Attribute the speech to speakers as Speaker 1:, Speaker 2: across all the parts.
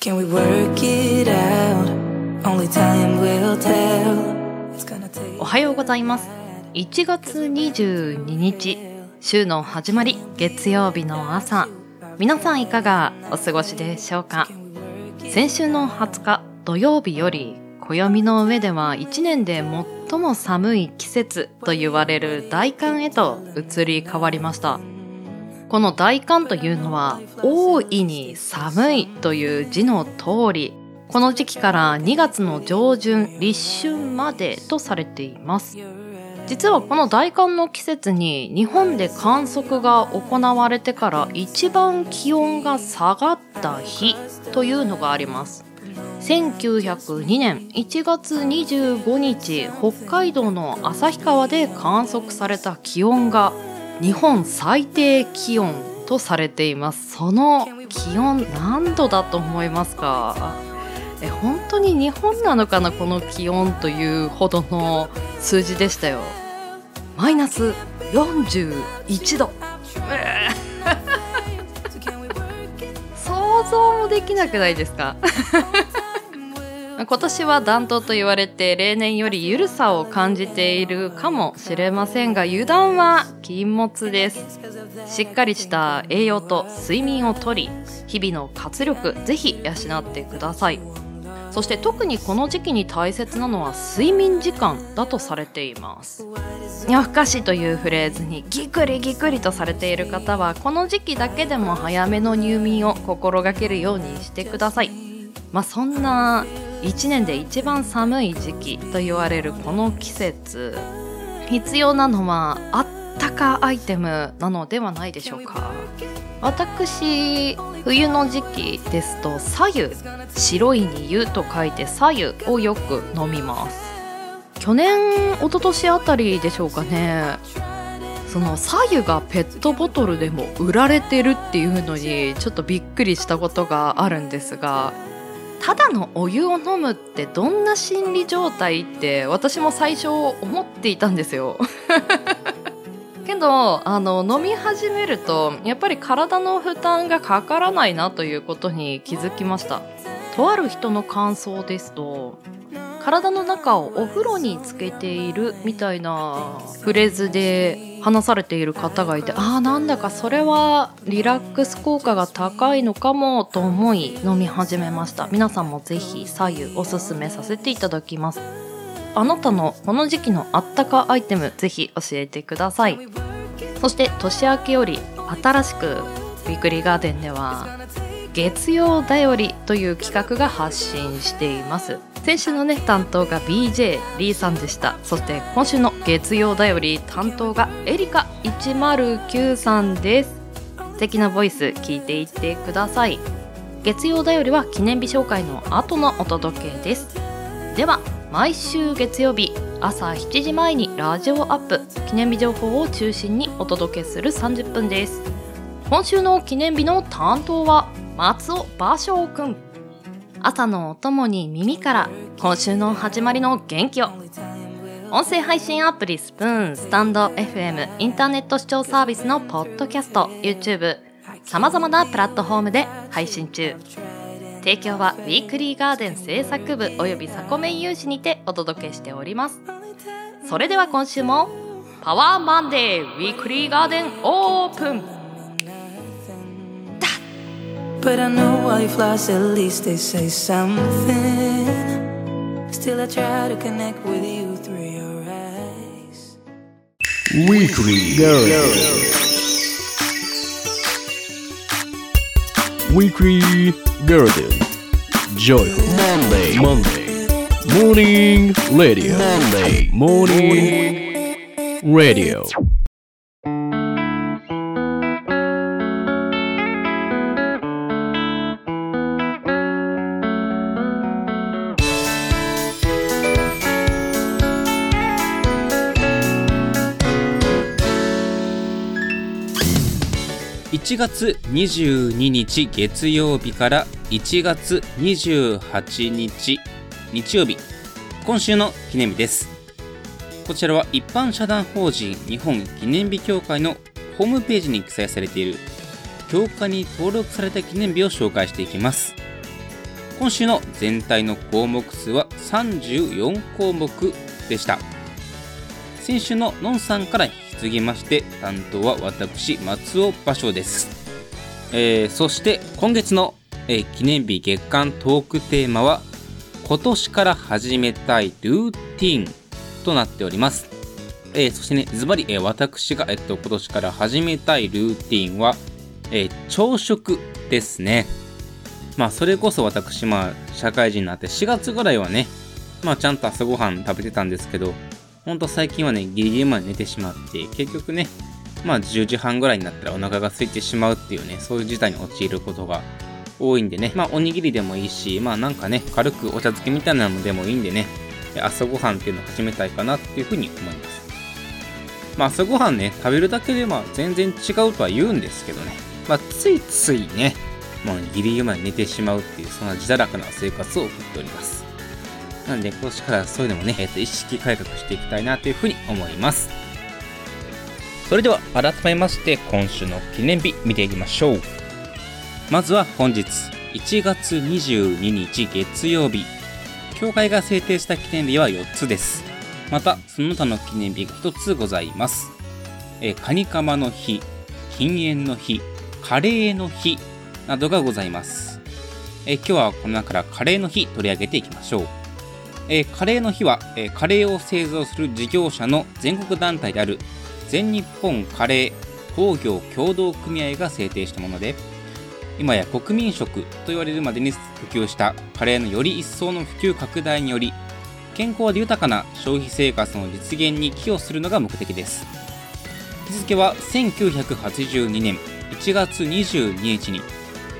Speaker 1: Can we work it out? Only time will tell.
Speaker 2: おはようございます1月22日週の始まり月曜日の朝皆さんいかがお過ごしでしょうか？先週の20日土曜日より暦の上では1年で最も寒い季節と言われる大寒へと移り変わりましたこの大寒というのは大いに寒いという字の通りこの時期から2月の上旬立春までとされています。実はこの大寒の季節に日本で観測が行われてから一番気温が下がった日というのがあります。1902年1月25日北海道の旭川で観測された気温が日本最低気温とされています。その気温何度だと思いますか？え本当に日本なのかなこの気温というほどの数字でしたよ。マイナス41度。想像もできなくないですか？今年は暖冬と言われて例年より緩さを感じているかもしれませんが油断は禁物です。しっかりした栄養と睡眠をとり日々の活力ぜひ養ってください。そして特にこの時期に大切なのは睡眠時間だとされています。夜更かしというフレーズにギクリギクリとされている方はこの時期だけでも早めの入眠を心がけるようにしてください。まあそんな1年で一番寒い時期と言われるこの季節。必要なのはあったかアイテムなのではないでしょうか。私冬の時期ですと左右白いに湯と書いて左右をよく飲みます。去年一昨年あたりでしょうかね。その左右がペットボトルでも売られてるっていうのにちょっとびっくりしたことがあるんですがただのお湯を飲むってどんな心理状態って私も最初思っていたんですよ。けどあの飲み始めるとやっぱり体の負担がかからないなということに気づきました。とある人の感想ですと体の中をお風呂につけているみたいなフレーズで話されている方がいてああなんだかそれはリラックス効果が高いのかもと思い飲み始めました。皆さんもぜひ左右おすすめさせていただきます。あなたのこの時期のあったかアイテムぜひ教えてください。そして年明けより新しくウィークリーガーデンでは月曜だよりという企画が発信しています。先週のね担当が BJ リーさんでした。そして今週の月曜だより担当がエリカ109さんです。素敵なボイス聞いていってください。月曜だよりは記念日紹介の後のお届けです。では毎週月曜日朝7時前にラジオアップ記念日情報を中心にお届けする30分です。今週の記念日の担当は松尾芭蕉くん。朝のお供に耳から今週の始まりの元気を。音声配信アプリスプーンスタンド FM インターネット視聴サービスのポッドキャスト YouTube さまざまなプラットフォームで配信中。提供はウィークリーガーデン制作部およびサコメン有志にてお届けしております。それでは今週もパワーマンデーウィークリーガーデンオープン。
Speaker 1: But I know why you flash, at least they say something. Still, I try to connect with you through your eyes.
Speaker 3: Weekly Garden. Weekly Garden. Joyful Monday. Monday. Morning Radio. Monday. Morning Radio.
Speaker 4: 月22日月曜日から1月28日日曜日。今週の記念日です。こちらは一般社団法人日本記念日協会のホームページに記載されている協会に登録された記念日を紹介していきます。今週の全体の項目数は34項目でした。先週ののんさんから引き継ぎまして担当は私松尾芭蕉です、えーそして今月の、えー記念日月間トークテーマは今年から始めたいルーティンとなっておりますえーそしてね、ズバリ、え私が、えっと、今年から始めたいルーティンは、えー朝食ですね。まあ、それこそ私、まあ、社会人になって4月ぐらいはね、まあ、ちゃんと朝ごはん食べてたんですけど、ほんと最近はね、ギリギリまで寝てしまって、結局ね、まあ、10時半ぐらいになったらお腹が空いてしまうっていうね、そういう事態に陥ることが多いんでね、まあ、おにぎりでもいいし、まあ、なんかね、軽くお茶漬けみたいなのでもいいんでね、朝ごはんっていうのを始めたいかなっていうふうに思います。まあ朝ごはんね、食べるだけでまあ全然違うとは言うんですけどね。まあついついね、もうギリギリまで寝てしまうっていう、そんな自堕落な生活を送っております。なんで今年からそういうのもね、えっと意識改革していきたいなというふうに思います。それでは改めまして今週の記念日見ていきましょう。まずは本日1月22日月曜日。教会が制定した記念日は4つです。また、その他の記念日が1つございます。えーカニカマの日、禁煙の日、カレーの日などがございます。えー今日はこの中からカレーの日取り上げていきましょう。えーカレーの日は、えーカレーを製造する事業者の全国団体である全日本カレー工業協同組合が制定したもので、今や国民食と言われるまでに普及したカレーのより一層の普及拡大により、健康で豊かな消費生活の実現に寄与するのが目的です。日付は1982年1月22日に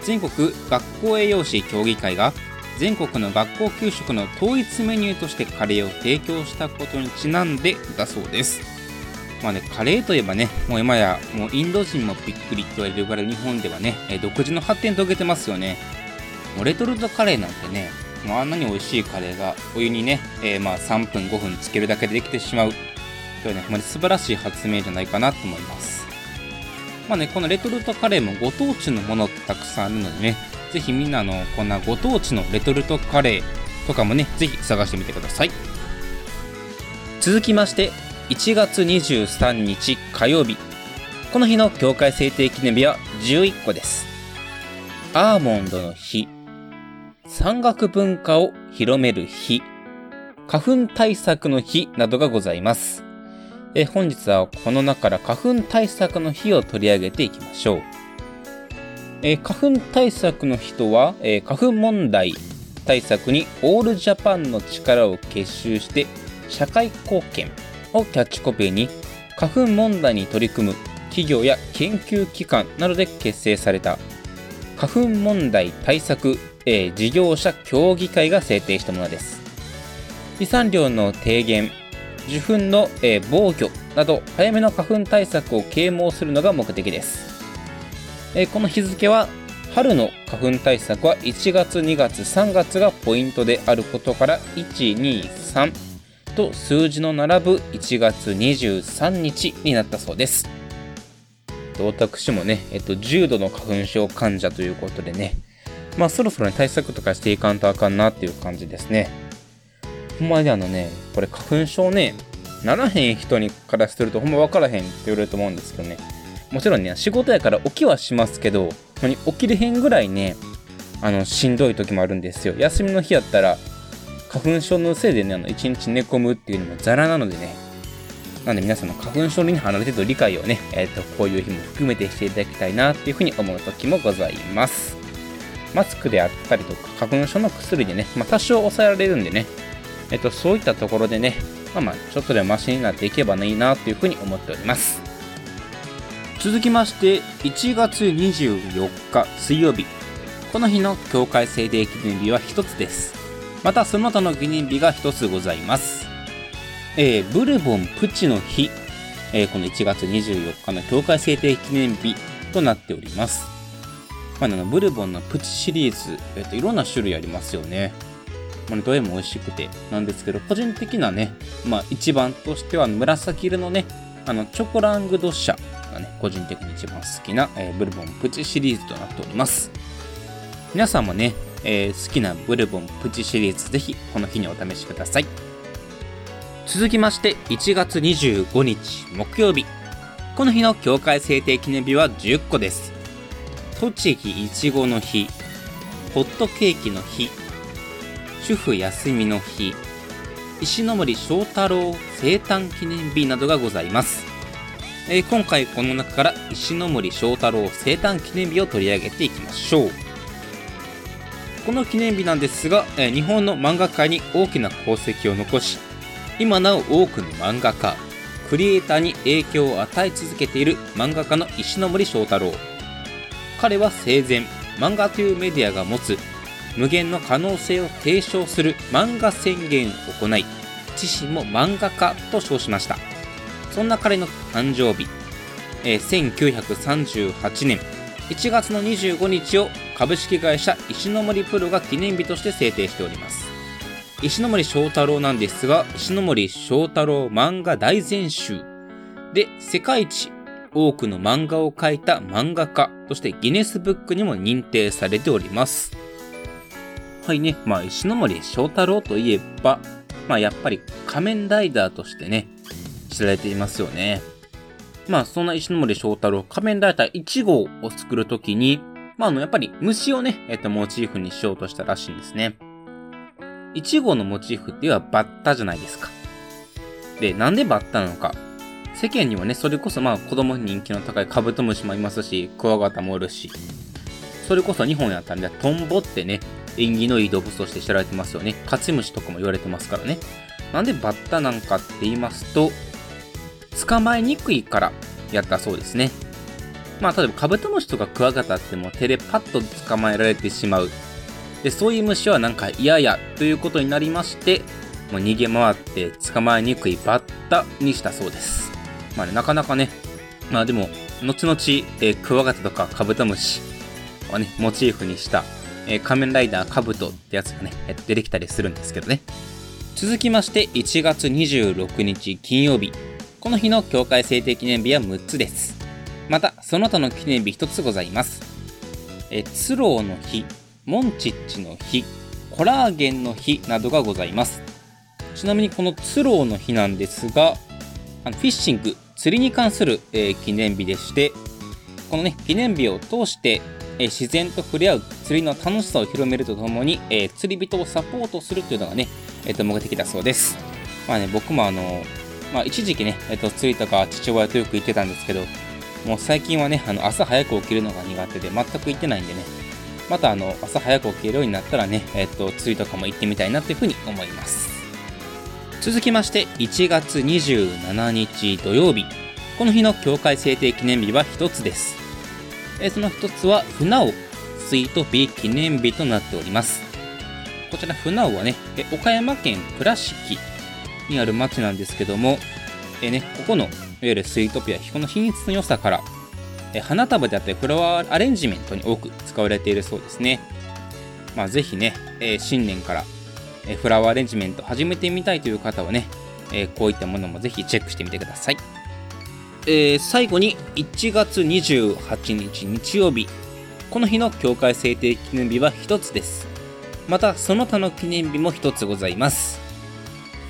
Speaker 4: 全国学校栄養士協議会が全国の学校給食の統一メニューとしてカレーを提供したことにちなんでだそうです。まあね、カレーといえばね、もう今やもうインド人もびっくりって言われるぐらい日本ではね、独自の発展遂げてますよね。もうレトルトカレーなんてね、もうあんなに美味しいカレーがお湯にね、えーまあ3分5分つけるだけでできてしまう。というね、ほんまに素晴らしい発明じゃないかなと思います。まあね、このレトルトカレーもご当地のものってたくさんあるのでね、ぜひみんなの、こんなご当地のレトルトカレーとかもね、ぜひ探してみてください。続きまして、1月23日火曜日。この日の境界制定記念日は11個です。アーモンドの日。山岳文化を広める日。花粉対策の日などがございます。え本日はこの中から花粉対策の日を取り上げていきましょう。えー花粉対策の日とは、えー花粉問題対策にオールジャパンの力を結集して社会貢献をキャッチコピーに花粉問題に取り組む企業や研究機関などで結成された花粉問題対策、えー事業者協議会が制定したものです。飛散量の低減、受粉の、えー防御など早めの花粉対策を啓蒙するのが目的です。えーこの日付は春の花粉対策は1月、2月、3月がポイントであることから1、2、3と数字の並ぶ1月23日になったそうです。私もね、えっと、重度の花粉症患者ということでね、まあそろそろね、対策とかしていかんとあかんなっていう感じですね。ほんまにあのね、これ花粉症ね、ならへん人にからするとほんま分からへんって言われると思うんですけどね。もちろんね、仕事やから起きはしますけど、に起きれへんぐらいね、あの、しんどい時もあるんですよ。休みの日やったら、花粉症のせいでね、あの、一日寝込むっていうのもザラなのでね、なんで皆さんの花粉症に離れてると理解をね、えっ、と、こういう日も含めてしていただきたいなっていうふうに思う時もございます。マスクであったりとか、花粉症の薬でね、まあ多少抑えられるんでね、えっ、と、そういったところでね、まあまあ、ちょっとでもマシになっていけばいいなというふうに思っております。続きまして、1月24日水曜日。この日の境界制定記念日は1つです。またその他の記念日が1つございます。えーブルボンプチの日、えーこの1月24日の境界制定記念日となっております。まあ、あのブルボンのプチシリーズ、えっといろんな種類ありますよね。まあ、どれも美味しくてなんですけど、個人的なね、まあ、一番としては紫色のね、あのチョコラングド社がね、個人的に一番好きな、えーブルボンプチシリーズとなっております。皆さんもね、えー好きなブルボンプチシリーズぜひこの日にお試しください。続きまして1月25日木曜日。この日の協会制定記念日は10個です。栃木いちごの日ホットケーキの日主婦休みの日石森章太郎生誕記念日などがございます、えー今回この中から石森章太郎生誕記念日を取り上げていきましょう。この記念日なんですが、えー日本の漫画界に大きな功績を残し今なお多くの漫画家クリエイターに影響を与え続けている漫画家の石森章太郎。彼は生前漫画というメディアが持つ無限の可能性を提唱する漫画宣言を行い自身も漫画家と称しました。そんな彼の誕生日、えー1938年。1月の25日を株式会社石森プロが記念日として制定しております。石森章太郎なんですが石森章太郎漫画大全集。で世界一多くの漫画を描いた漫画家としてギネスブックにも認定されております。はいね、まあ、石森章太郎といえば、まあ、やっぱり仮面ライダーとしてね、知られていますよね。まあ、そんな石森章太郎、仮面ライダー1号を作るときに、まあ、あの、やっぱり虫をね、えっと、モチーフにしようとしたらしいんですね。1号のモチーフっていうのはバッタじゃないですか。で、なんでバッタなのか。世間にはね、それこそまあ子供に人気の高いカブトムシもいますし、クワガタもおるし、それこそ日本やったんで、トンボってね、縁起のいい動物として知られてますよね。カチムシとかも言われてますからね。なんでバッタなんかって言いますと、捕まえにくいからやったそうですね。まあ、例えばカブトムシとかクワガタっても手でパッと捕まえられてしまう。で、そういう虫はなんか嫌やということになりまして、もう逃げ回って捕まえにくいバッタにしたそうです。まあね、なかなかね、まあでも、後々、えークワガタとかカブトムシはね、モチーフにした、えー仮面ライダーカブトってやつがね、出てきたりするんですけどね。続きまして、1月26日金曜日。この日の協会制定記念日は6つです。また、その他の記念日1つございます。え、ツローの日、モンチッチの日、コラーゲンの日などがございます。ちなみにこのツローの日なんですが、あのフィッシング、釣りに関する、えー記念日でして、このね、記念日を通して、えー自然と触れ合う釣りの楽しさを広めるとともに、えー釣り人をサポートするというのがね、えーと目的だそうです。まあね、僕もあの、まあ一時期ね、えーと釣りとか父親とよく行ってたんですけど、もう最近はね、あの朝早く起きるのが苦手で全く行ってないんでね、またあの朝早く起きるようになったらね、えっ、と釣りとかも行ってみたいなというふうに思います。続きまして1月27日土曜日。この日の協会制定記念日は1つです。えその1つは船尾スイートピー記念日となっております。こちら船尾はね岡山県倉敷にある町なんですけどもえーねここのいわゆるスイートピアこの品質の良さからえー花束であったりフラワーアレンジメントに多く使われているそうですねまあぜひね、えー新年からえフラワーアレンジメント始めてみたいという方はね、えこういったものもぜひチェックしてみてください。え最後に1月28日日曜日。この日の協会制定記念日は1つです。また、その他の記念日も1つございます。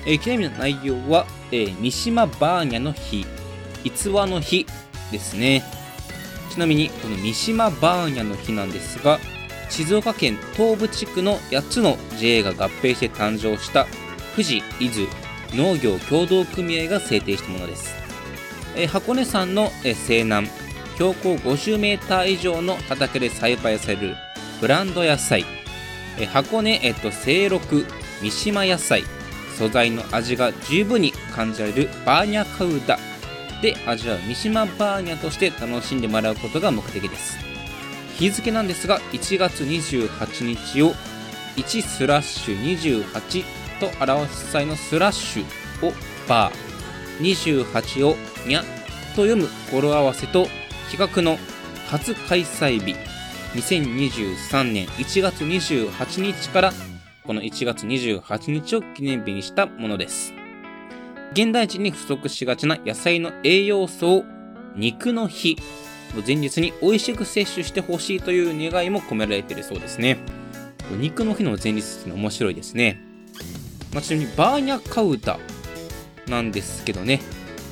Speaker 4: えー記念日の内容は、えー三島バーニャの日、逸話の日ですね。ちなみに、この三島バーニャの日なんですが、静岡県東部地区の8つの JA が合併して誕生した富士伊豆農業協同組合が制定したものです、えー箱根山の、えー西南標高 50m 以上の畑で栽培されるブランド野菜、えー箱根、えっと清六三島野菜。素材の味が十分に感じられるバーニャカウダで味わう三島バーニャとして楽しんでもらうことが目的です。日付なんですが1月28日を1スラッシュ28と表す際のスラッシュをバー。28をにゃと読む語呂合わせと企画の初開催日。2023年1月28日からこの1月28日を記念日にしたものです現代人に不足しがちな野菜の栄養素を肉の日の前日に美味しく摂取してほしいという願いも込められているそうですね。肉の日の前日っていうの面白いですね。まあ、ちなみにバーニャカウダなんですけどね、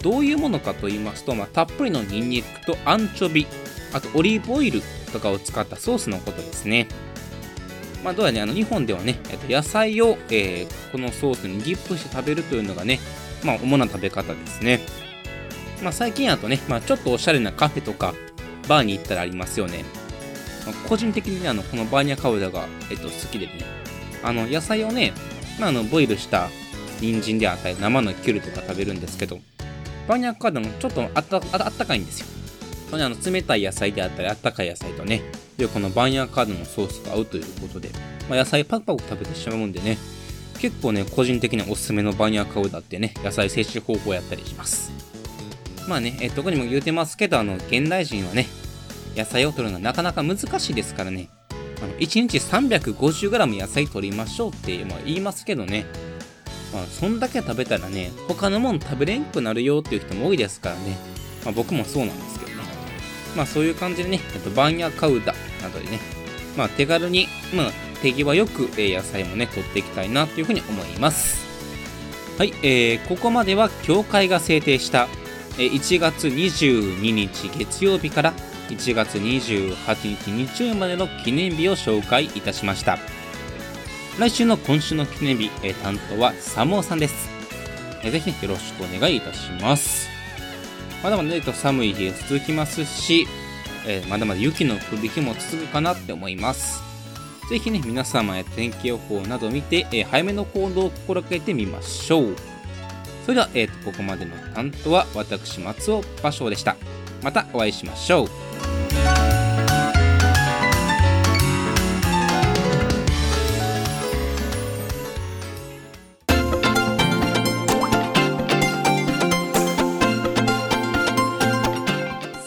Speaker 4: どういうものかと言いますと、まあ、たっぷりのニンニクとアンチョビ、あとオリーブオイルとかを使ったソースのことですね。まあ、どうやね、あの日本ではね、えっと、野菜を、えー、このソースにディップして食べるというのがね、まあ、主な食べ方ですね。まあ、最近だとね、まあ、ちょっとおしゃれなカフェとか、バーに行ったらありますよね。まあ、個人的にね、あの、このバーニャカウダが、えっと、好きでね、あの、野菜をね、まあ、あの、ボイルした人参であったり、生のキュルとか食べるんですけど、バーニャカウダもちょっとあったあったかいんですよ。これあの冷たい野菜であったり、あったかい野菜とね、で、このバーニャカウダのソースが合うということで、まあ、野菜パクパク食べてしまうんでね、結構ね、個人的におすすめのバーニャカウダってね、野菜摂取方法やったりします。まあね、え特にも言うてますけど、あの、現代人はね、野菜を取るのはなかなか難しいですからね、あの1日 350g 野菜取りましょうって、まあ、言いますけどね、まあ、そんだけ食べたらね、他のもん食べれんくなるよっていう人も多いですからね、まあ、僕もそうなんですけどね。まあそういう感じでね、えっと、バンヤカウダなどでね、まあ手軽に、まあ手際よく、野菜もね、取っていきたいなというふうに思います。はい、えー、ここまでは協会が制定した、1月22日月曜日から1月28日日曜日までの記念日を紹介いたしました。来週の今週の記念日、え担当はサモーさんです。えぜひ、よろしくお願いいたします。まだまだ、ね、寒い日が続きますし、えー、まだまだ雪の降る日も続くかなって思います。ぜひね、皆様や天気予報など見て、えー、早めの行動を心がけてみましょう。それでは、えーと、ここまでの担当は私、松尾芭蕉でした。またお会いしましょう。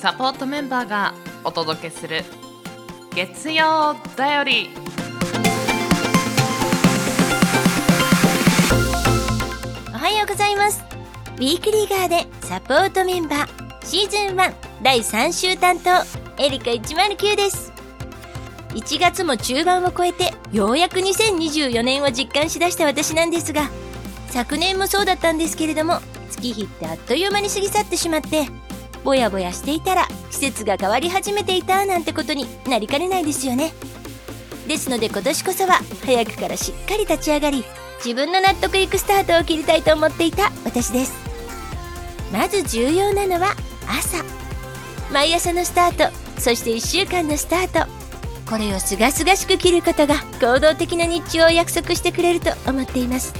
Speaker 2: サポートメンバーがお届けする月曜だより。
Speaker 5: おはようございます。ウィークリーガーでサポートメンバー。シーズン1第3週担当。エリカ109です。1月も中盤を超えてようやく2024年を実感しだした私なんですが昨年もそうだったんですけれども月日ってあっという間に過ぎ去ってしまってぼやぼやしていたら季節が変わり始めていたなんてことになりかねないですよね。ですので今年こそは早くからしっかり立ち上がり自分の納得いくスタートを切りたいと思っていた私です。まず重要なのは朝。毎朝のスタートそして1週間のスタート。これをすがすがしく切ることが行動的な日中を約束してくれると思っています。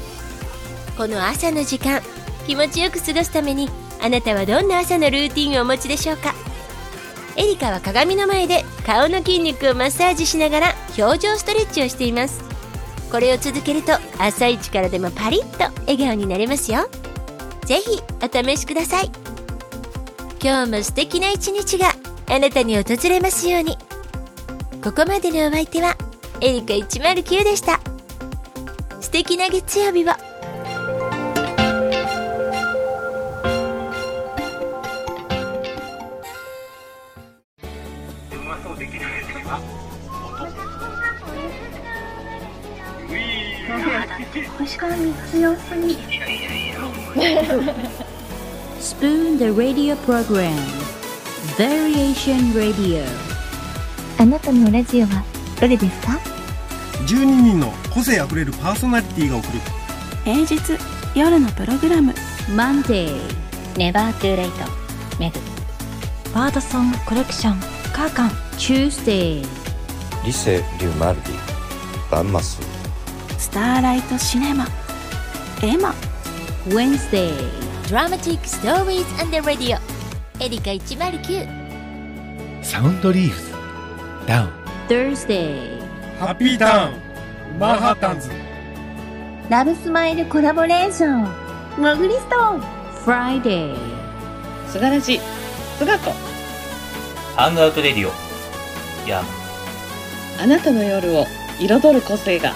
Speaker 5: この朝の時間気持ちよく過ごすためにあなたはどんな朝のルーティンをお持ちでしょうか？エリカは鏡の前で顔の筋肉をマッサージしながら表情ストレッチをしています。これを続けると朝一からでもパリッと笑顔になれますよ。ぜひお試しください。今日も素敵な一日があなたに訪れますように。ここまでのお相手はエリカ109でした。素敵な月曜日を。
Speaker 6: 腰から3つ様子に
Speaker 7: Spoon the radio program. Variation Radio.
Speaker 6: あなたのラジオはどれですか
Speaker 8: ？12人の個性あふれるパーソナリティが送る。
Speaker 9: 平日夜のプログラム。
Speaker 7: Monday.
Speaker 6: ネバートゥーレイトメグ。
Speaker 9: バードソングコレクションカーカン。
Speaker 7: Tuesday.
Speaker 10: リセ・リュマルディ。バンマス
Speaker 9: スターライトシネマ。エマ。
Speaker 7: Wednesday.
Speaker 5: Dramatic Stories and the Radio. エリカ109
Speaker 11: サウンドリーフズ。ダウン。
Speaker 7: Thursday.
Speaker 8: ハッピーターンマンハッタンズ
Speaker 6: ラブスマイルコラボレーション。モグリストーン。
Speaker 7: Friday.
Speaker 12: すがらじすがこ
Speaker 13: ハングアウトレディオヤ
Speaker 12: あなたの夜を彩る個性が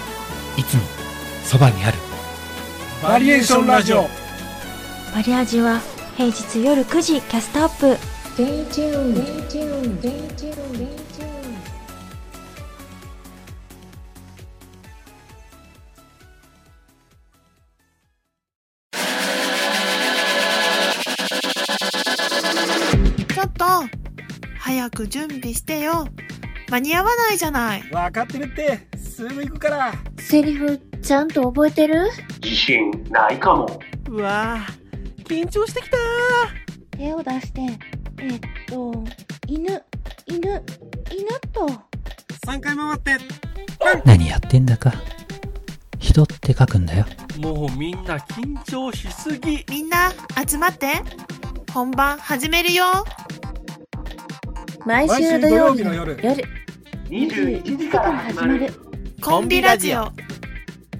Speaker 11: いつもそばにある。
Speaker 8: バリエーションラジオ。
Speaker 9: バリアジは平日夜9時キャストアップ。
Speaker 6: Stay
Speaker 14: 早く準備してよ。間に合わないじゃない。
Speaker 8: 分かってるって、すぐ行くから。
Speaker 6: セリフ、ちゃんと覚えてる？
Speaker 13: 自信ないかも。
Speaker 8: うわぁ、緊張してきた
Speaker 9: 手を出して、えっと、犬、犬、犬と。
Speaker 8: 3回回って。
Speaker 11: 何やってんだか。人って書くんだよ。
Speaker 3: もうみんな緊張しすぎ。
Speaker 14: みんな、集まって。本番始めるよ。
Speaker 6: 毎週土曜日の夜。
Speaker 13: 21時から始まる。
Speaker 14: コンビラジオ。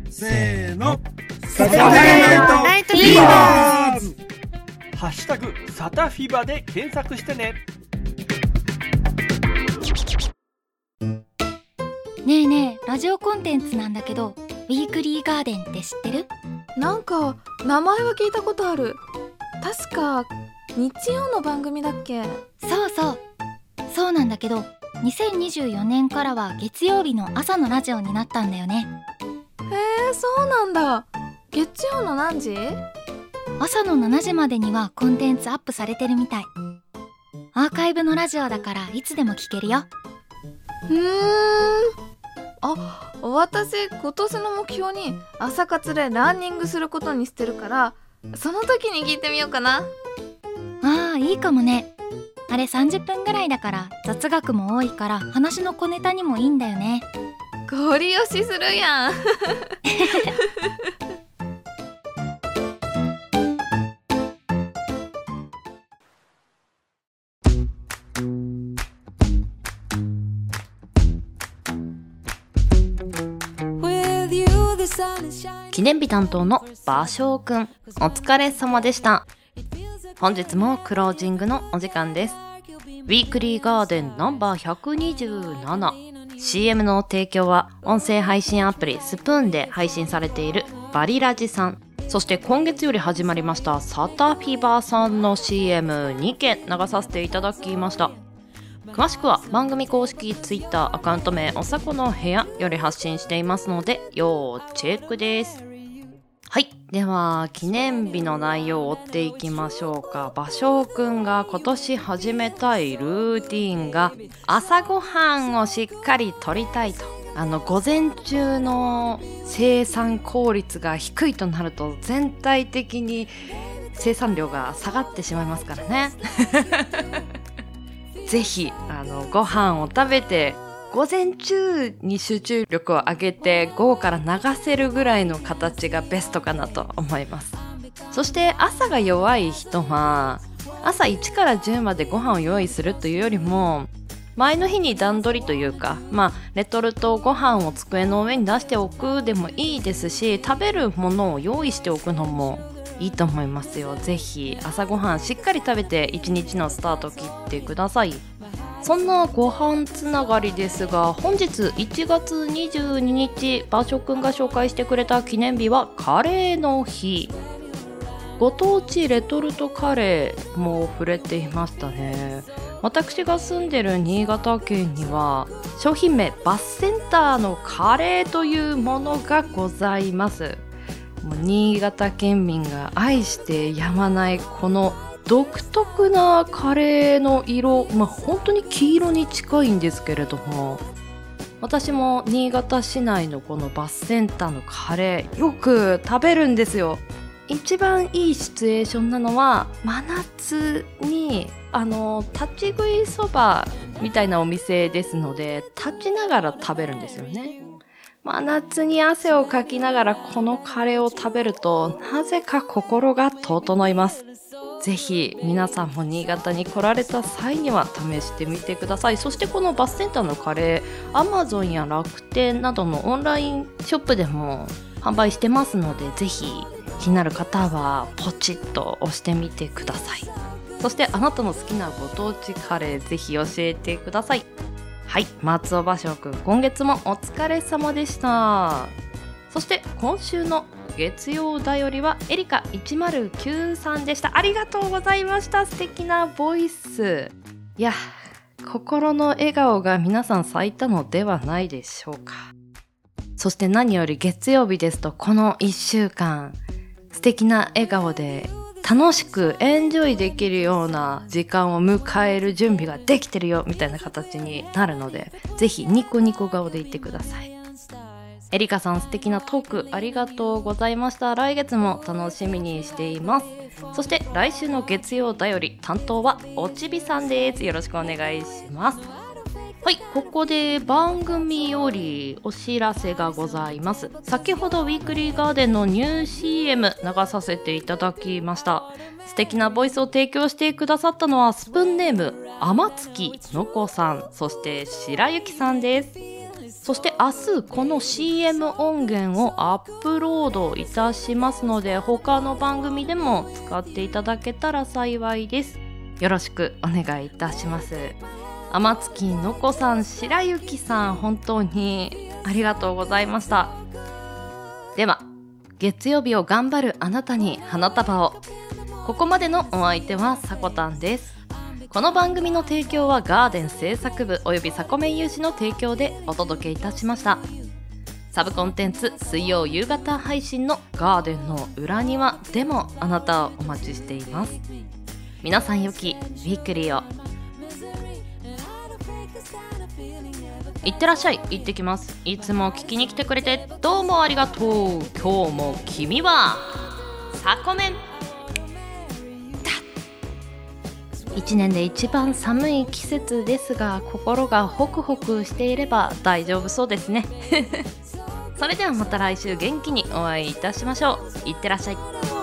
Speaker 8: せーの。
Speaker 14: サタデーナイトフィーバーズ
Speaker 3: ハッシュタグサタフィバで検索してね。
Speaker 9: ねえねえ、ラジオコンテンツなんだけど、ウィークリーガーデンって知ってる？
Speaker 15: なんか名前は聞いたことある確か日曜の番組だっけ？
Speaker 9: そうそう。そうなんだけど、2024年からは月曜日の朝のラジオになったんだよね。
Speaker 15: へえそうなんだ月曜の何時？
Speaker 9: 朝の7時までにはコンテンツアップされてるみたい。アーカイブのラジオだからいつでも聞けるよ。
Speaker 15: ふーんあ私今年の目標に朝活でランニングすることにしてるからその時に聞いてみようかな
Speaker 9: ああ、いいかもね。あれ30分ぐらいだから雑学も多いから話の小ネタにもいいんだよね。
Speaker 15: ゴリ押しするやん。
Speaker 2: 記念日担当の芭蕉くんお疲れ様でした本日もクロージングのお時間です。ウィークリーガーデンナンバー 127CM の提供は音声配信アプリスプーンで配信されているバリラジさん。そして今月より始まりましたサタフィバーさんの CM2 件流させていただきました。詳しくは番組公式 Twitter アカウント名おさこの部屋より発信していますので要チェックです。はい。では記念日の内容を追っていきましょうか。芭蕉くんが今年始めたいルーティンが朝ごはんをしっかりとりたいと。あの午前中の生産効率が低いとなると全体的に生産量が下がってしまいますからね。ぜひあのご飯を食べて午前中に集中力を上げて午後から流せるぐらいの形がベストかなと思います。そして朝が弱い人は朝1から10までご飯を用意するというよりも前の日に段取りというかまあレトルトご飯を机の上に出しておくでもいいですし食べるものを用意しておくのもいいと思いますよ。ぜひ朝ごはんしっかり食べて一日のスタートを切ってください。そんなご飯つながりですが本日1月22日芭蕉くんが紹介してくれた記念日はカレーの日。ご当地レトルトカレーも触れていましたね。私が住んでる新潟県には商品名バスセンターのカレーというものがございます。もう新潟県民が愛してやまないこの独特なカレーの色まあ本当に黄色に近いんですけれども私も新潟市内のこのバスセンターのカレーよく食べるんですよ。一番いいシチュエーションなのは真夏にあの立ち食いそばみたいなお店ですので立ちながら食べるんですよね。真夏に汗をかきながらこのカレーを食べるとなぜか心が整います。ぜひ皆さんも新潟に来られた際には試してみてください。そしてこのバスセンターのカレー Amazon や楽天などのオンラインショップでも販売してますのでぜひ気になる方はポチッと押してみてください。そしてあなたの好きなご当地カレーぜひ教えてください。はい松尾芭蕉くん今月もお疲れ様でした。そして今週の月曜だよりはエリカ109でした。ありがとうございました。素敵なボイス。いや心の笑顔が皆さん咲いたのではないでしょうか。そして何より月曜日ですとこの1週間素敵な笑顔で楽しくエンジョイできるような時間を迎える準備ができてるよみたいな形になるのでぜひニコニコ顔で言ってください。エリカさん素敵なトークありがとうございました来月も楽しみにしていますそして来週の月曜だより担当はおちびさんですよろしくお願いしますはい、ここで番組よりお知らせがございます。先ほどウィークリーガーデンのニュー CM 流させていただきました。素敵なボイスを提供してくださったのはスプーンネーム、天月のこさん、そして白雪さんです。そして明日この CM 音源をアップロードいたしますので他の番組でも使っていただけたら幸いです。よろしくお願いいたします。天月のこさん白雪さん本当にありがとうございましたでは月曜日を頑張るあなたに花束をここまでのお相手はさこたんですこの番組の提供はガーデン制作部およびサコメン有志の提供でお届けいたしました。サブコンテンツ水曜夕方配信のガーデンの裏庭でもあなたをお待ちしています。皆さん良きウィークリーを。いってらっしゃい。行ってきます。いつも聞きに来てくれてどうもありがとう。今日も君はサコメン。1年で一番寒い季節ですが心がホクホクしていれば大丈夫そうですね。それではまた来週元気にお会いいたしましょう。いってらっしゃい